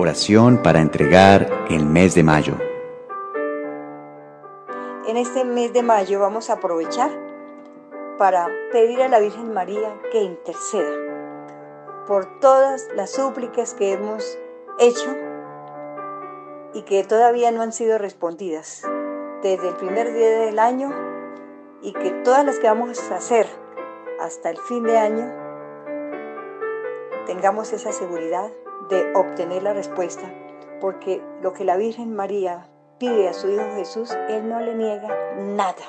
Oración para entregar el mes de mayo. En este mes de mayo vamos a aprovechar para pedir a la Virgen María que interceda por todas las súplicas que hemos hecho y que todavía no han sido respondidas desde el primer día del año y que todas las que vamos a hacer hasta el fin de año tengamos esa seguridad de obtener la respuesta, porque lo que la Virgen María pide a su Hijo Jesús, Él no le niega nada.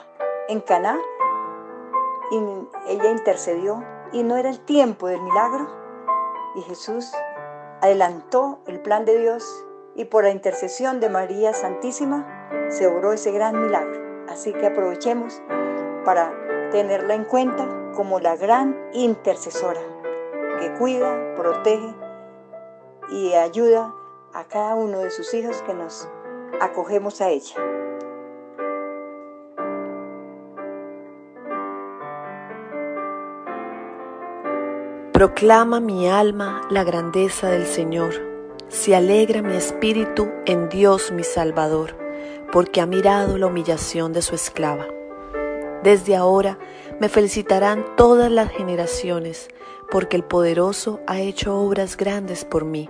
En Caná, ella intercedió y no era el tiempo del milagro, y Jesús adelantó el plan de Dios y por la intercesión de María Santísima se obró ese gran milagro. Así que aprovechemos para tenerla en cuenta como la gran intercesora que cuida, protege y ayuda a cada uno de sus hijos que nos acogemos a ella. Proclama mi alma la grandeza del Señor. Se alegra mi espíritu en Dios mi Salvador, porque ha mirado la humillación de su esclava. Desde ahora me felicitarán todas las generaciones, porque el poderoso ha hecho obras grandes por mí.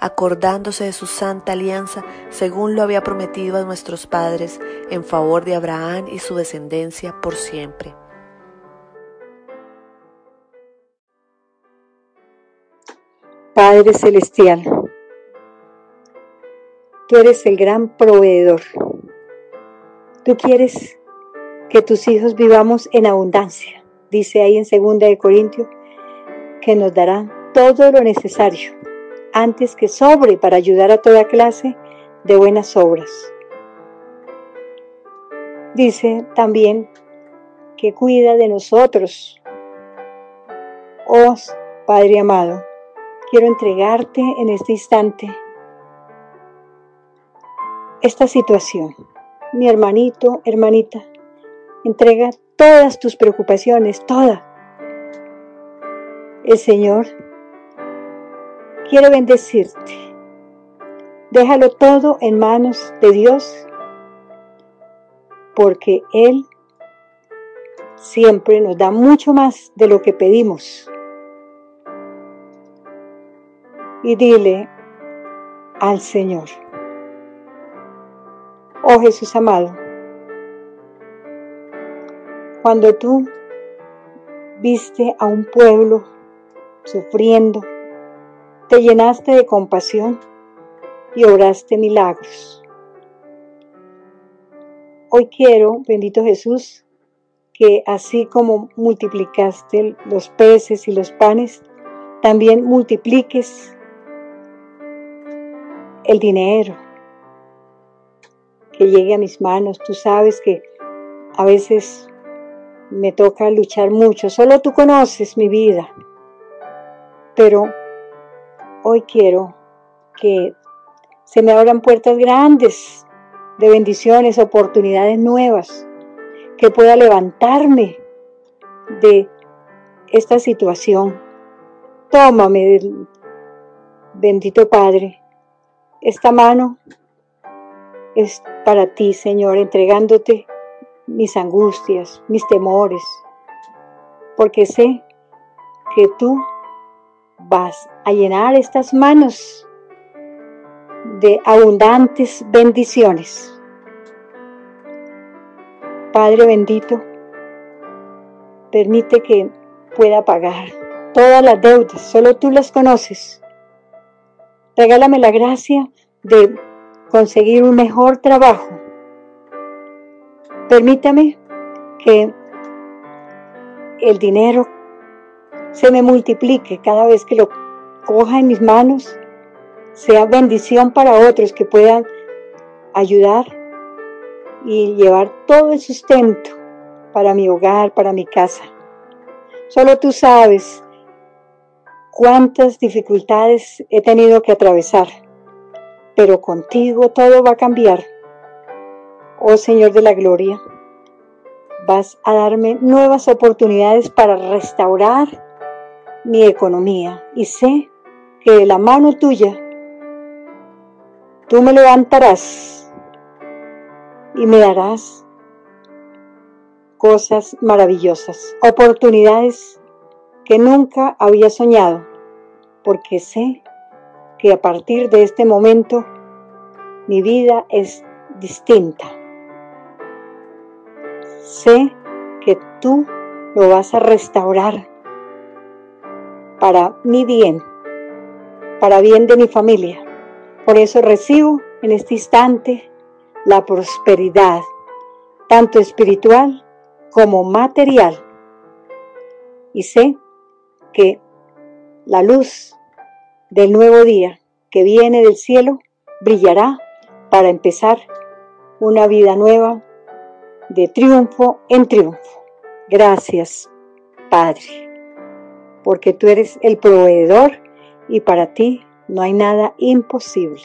acordándose de su santa alianza, según lo había prometido a nuestros padres, en favor de Abraham y su descendencia por siempre. Padre Celestial, tú eres el gran proveedor. Tú quieres que tus hijos vivamos en abundancia. Dice ahí en 2 de Corintios que nos darán todo lo necesario antes que sobre para ayudar a toda clase de buenas obras. Dice también que cuida de nosotros. Oh Padre amado, quiero entregarte en este instante esta situación. Mi hermanito, hermanita, entrega todas tus preocupaciones, toda. El Señor quiero bendecirte. Déjalo todo en manos de Dios, porque Él siempre nos da mucho más de lo que pedimos. Y dile al Señor, oh Jesús amado, cuando tú viste a un pueblo sufriendo, te llenaste de compasión y obraste milagros. Hoy quiero, bendito Jesús, que así como multiplicaste los peces y los panes, también multipliques el dinero que llegue a mis manos. Tú sabes que a veces me toca luchar mucho. Solo tú conoces mi vida. Pero Hoy quiero que se me abran puertas grandes de bendiciones, oportunidades nuevas, que pueda levantarme de esta situación. Tómame, bendito Padre. Esta mano es para ti, Señor, entregándote mis angustias, mis temores, porque sé que tú vas a llenar estas manos de abundantes bendiciones. Padre bendito, permite que pueda pagar todas las deudas, solo tú las conoces. Regálame la gracia de conseguir un mejor trabajo. Permítame que el dinero se me multiplique cada vez que lo coja en mis manos, sea bendición para otros que puedan ayudar y llevar todo el sustento para mi hogar, para mi casa. Solo tú sabes cuántas dificultades he tenido que atravesar, pero contigo todo va a cambiar. Oh Señor de la Gloria, vas a darme nuevas oportunidades para restaurar mi economía y sé que de la mano tuya tú me levantarás y me darás cosas maravillosas, oportunidades que nunca había soñado, porque sé que a partir de este momento mi vida es distinta. Sé que tú lo vas a restaurar para mi bien, para bien de mi familia. Por eso recibo en este instante la prosperidad, tanto espiritual como material. Y sé que la luz del nuevo día que viene del cielo brillará para empezar una vida nueva de triunfo en triunfo. Gracias, Padre, porque tú eres el proveedor y para ti no hay nada imposible.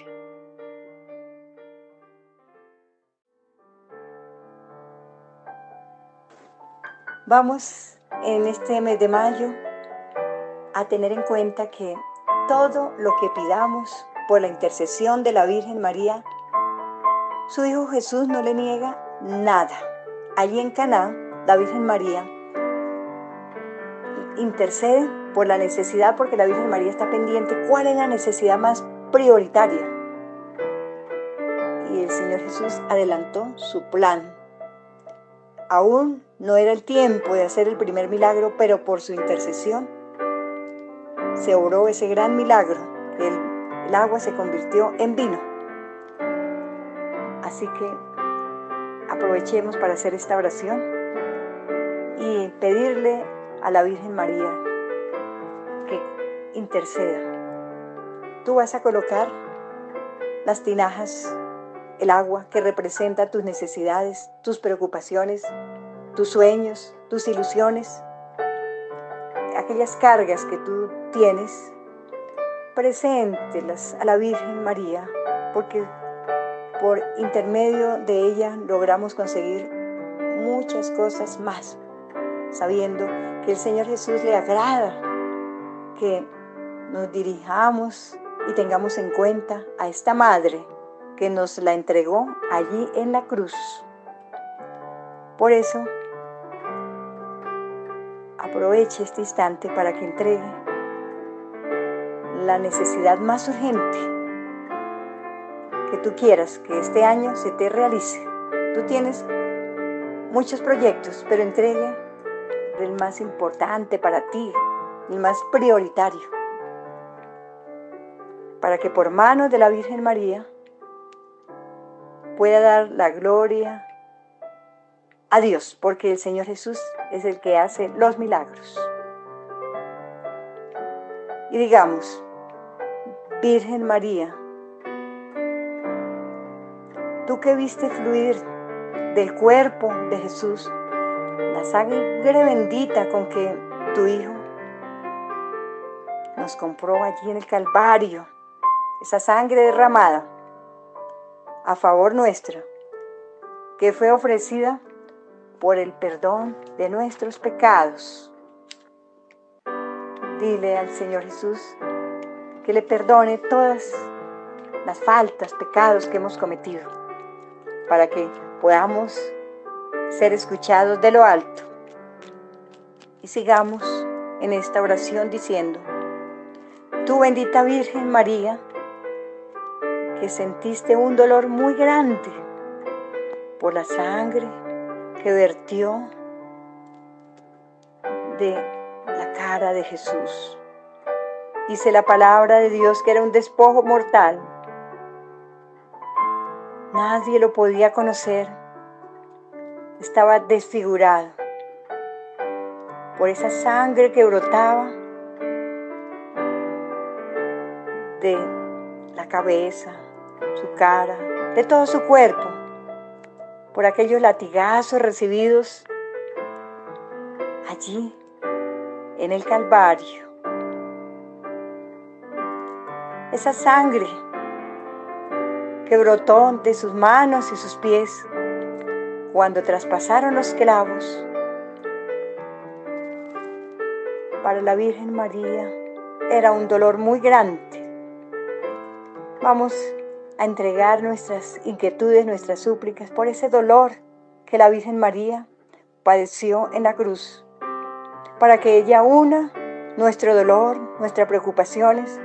Vamos en este mes de mayo a tener en cuenta que todo lo que pidamos por la intercesión de la Virgen María, su Hijo Jesús no le niega nada. Allí en Caná, la Virgen María intercede por la necesidad porque la Virgen María está pendiente cuál es la necesidad más prioritaria. Y el Señor Jesús adelantó su plan. Aún no era el tiempo de hacer el primer milagro, pero por su intercesión se obró ese gran milagro. El, el agua se convirtió en vino. Así que aprovechemos para hacer esta oración y pedirle a la Virgen María que interceda. Tú vas a colocar las tinajas, el agua que representa tus necesidades, tus preocupaciones, tus sueños, tus ilusiones, aquellas cargas que tú tienes, preséntelas a la Virgen María, porque por intermedio de ella logramos conseguir muchas cosas más, sabiendo que el Señor Jesús le agrada que nos dirijamos y tengamos en cuenta a esta Madre que nos la entregó allí en la cruz. Por eso, Aproveche este instante para que entregue la necesidad más urgente que tú quieras que este año se te realice. Tú tienes muchos proyectos, pero entregue el más importante para ti, el más prioritario, para que por manos de la Virgen María pueda dar la gloria a Dios, porque el Señor Jesús es el que hace los milagros. Y digamos, Virgen María, tú que viste fluir del cuerpo de Jesús sangre bendita con que tu Hijo nos compró allí en el Calvario, esa sangre derramada a favor nuestro, que fue ofrecida por el perdón de nuestros pecados. Dile al Señor Jesús que le perdone todas las faltas, pecados que hemos cometido, para que podamos ser escuchados de lo alto. Y sigamos en esta oración diciendo, tú bendita Virgen María, que sentiste un dolor muy grande por la sangre que vertió de la cara de Jesús. Dice la palabra de Dios que era un despojo mortal. Nadie lo podía conocer. Estaba desfigurado por esa sangre que brotaba de la cabeza, su cara, de todo su cuerpo por aquellos latigazos recibidos allí en el Calvario. Esa sangre que brotó de sus manos y sus pies cuando traspasaron los clavos. Para la Virgen María era un dolor muy grande. Vamos a entregar nuestras inquietudes, nuestras súplicas por ese dolor que la Virgen María padeció en la cruz para que ella una nuestro dolor, nuestras preocupaciones,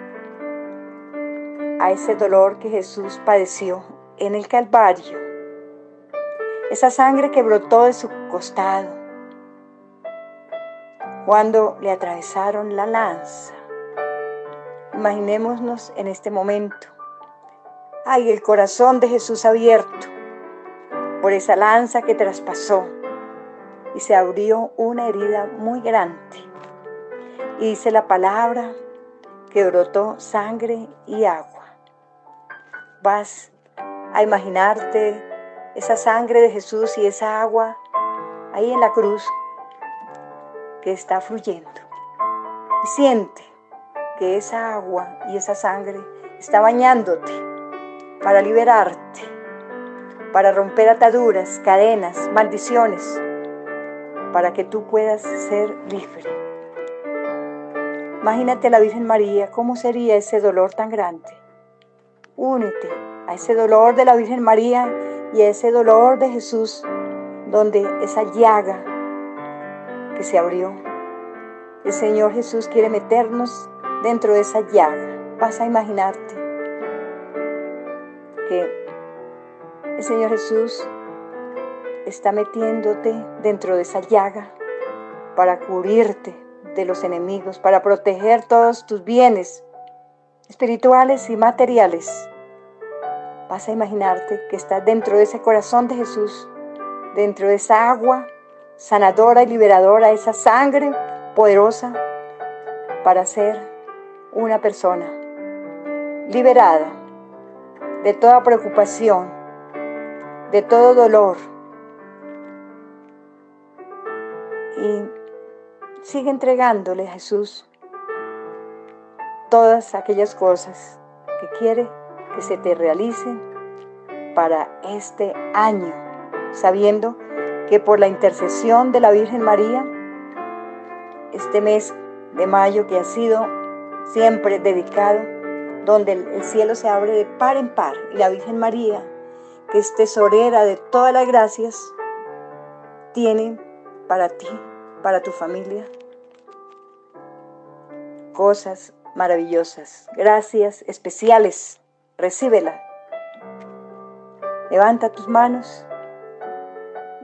a ese dolor que Jesús padeció en el Calvario. Esa sangre que brotó de su costado cuando le atravesaron la lanza. Imaginémonos en este momento. Ay, el corazón de Jesús abierto por esa lanza que traspasó y se abrió una herida muy grande. Y dice la palabra que brotó sangre y agua. Vas a imaginarte esa sangre de Jesús y esa agua ahí en la cruz que está fluyendo. Y siente que esa agua y esa sangre está bañándote para liberarte, para romper ataduras, cadenas, maldiciones para que tú puedas ser libre. Imagínate a la Virgen María, ¿cómo sería ese dolor tan grande? Únete a ese dolor de la Virgen María y ese dolor de Jesús, donde esa llaga que se abrió. El Señor Jesús quiere meternos dentro de esa llaga. Vas a imaginarte que el Señor Jesús está metiéndote dentro de esa llaga para cubrirte de los enemigos, para proteger todos tus bienes espirituales y materiales. Vas a imaginarte que estás dentro de ese corazón de Jesús, dentro de esa agua sanadora y liberadora, esa sangre poderosa para ser una persona liberada de toda preocupación, de todo dolor, y sigue entregándole a Jesús todas aquellas cosas que quiere que se te realicen para este año, sabiendo que por la intercesión de la Virgen María, este mes de mayo que ha sido siempre dedicado, donde el cielo se abre de par en par y la Virgen María, que es tesorera de todas las gracias, tiene para ti para tu familia. Cosas maravillosas, gracias especiales, recíbela. Levanta tus manos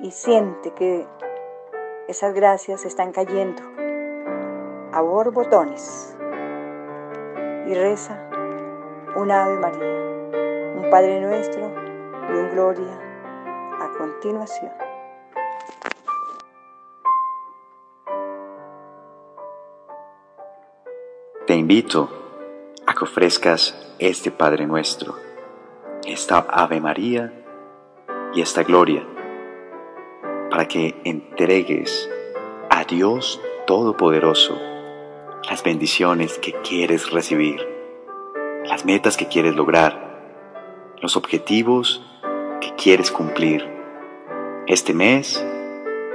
y siente que esas gracias están cayendo a borbotones. Y reza un Ave María, un Padre Nuestro y un Gloria a continuación. Te invito que ofrezcas este Padre nuestro, esta Ave María y esta Gloria, para que entregues a Dios Todopoderoso las bendiciones que quieres recibir, las metas que quieres lograr, los objetivos que quieres cumplir este mes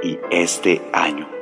y este año.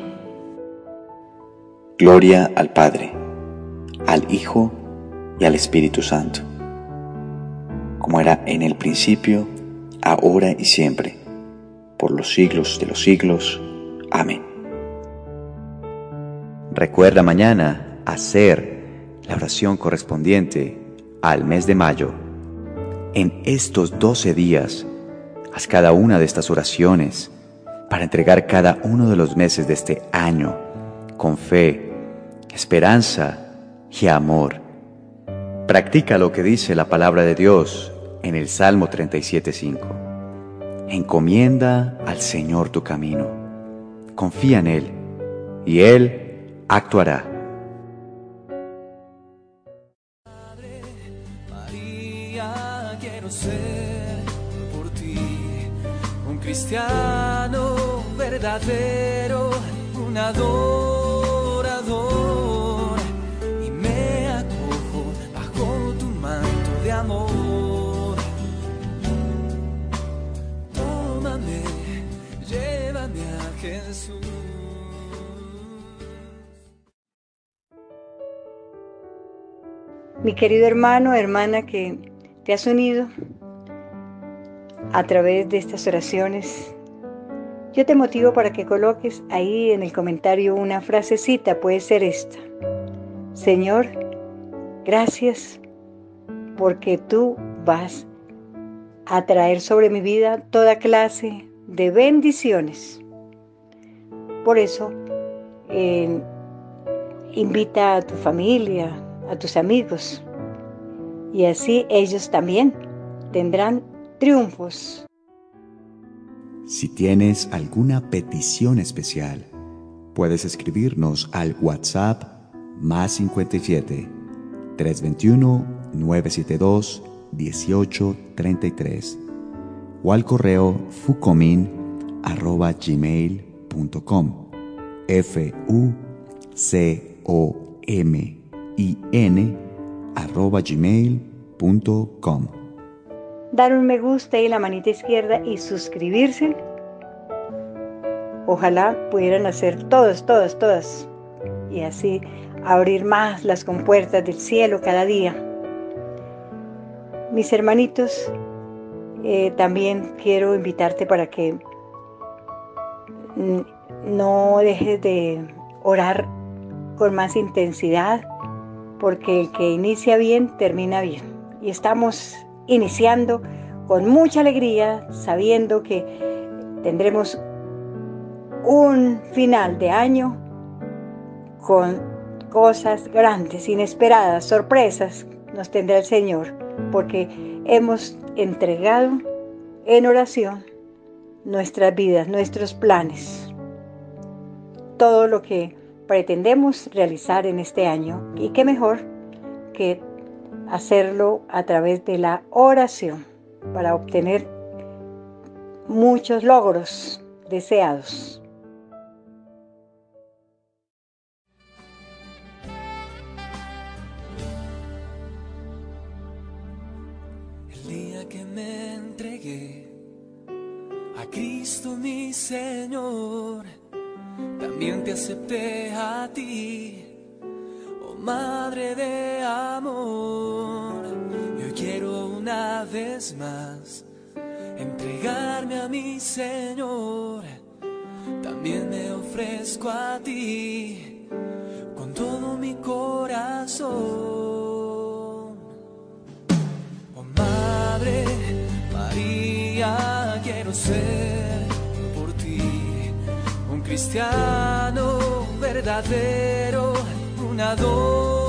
Gloria al Padre, al Hijo y al Espíritu Santo, como era en el principio, ahora y siempre, por los siglos de los siglos. Amén. Recuerda mañana hacer la oración correspondiente al mes de mayo. En estos 12 días, haz cada una de estas oraciones para entregar cada uno de los meses de este año con fe, esperanza y amor. Practica lo que dice la palabra de Dios en el Salmo 37.5. Encomienda al Señor tu camino. Confía en Él y Él actuará. María, quiero ser por ti un cristiano verdadero, un y me acojo bajo tu manto de amor. Tómame, llévame a Jesús. Mi querido hermano, hermana que te has unido a través de estas oraciones, yo te motivo para que coloques ahí en el comentario una frasecita, puede ser esta. Señor, gracias porque tú vas a traer sobre mi vida toda clase de bendiciones. Por eso, eh, invita a tu familia, a tus amigos y así ellos también tendrán triunfos. Si tienes alguna petición especial, puedes escribirnos al WhatsApp más 57 321 972 1833 o al correo fucomin arroba gmail.com f u c o m in arroba gmail.com. Dar un me gusta y la manita izquierda y suscribirse. Ojalá pudieran hacer todos, todas, todas. Y así abrir más las compuertas del cielo cada día. Mis hermanitos, eh, también quiero invitarte para que no dejes de orar con más intensidad, porque el que inicia bien termina bien. Y estamos iniciando con mucha alegría, sabiendo que tendremos un final de año con cosas grandes, inesperadas, sorpresas nos tendrá el Señor, porque hemos entregado en oración nuestras vidas, nuestros planes, todo lo que pretendemos realizar en este año. Y qué mejor que hacerlo a través de la oración para obtener muchos logros deseados. Más entregarme a mi Señor. También me ofrezco a ti con todo mi corazón. Oh Madre María, quiero ser por ti un cristiano verdadero, un adorador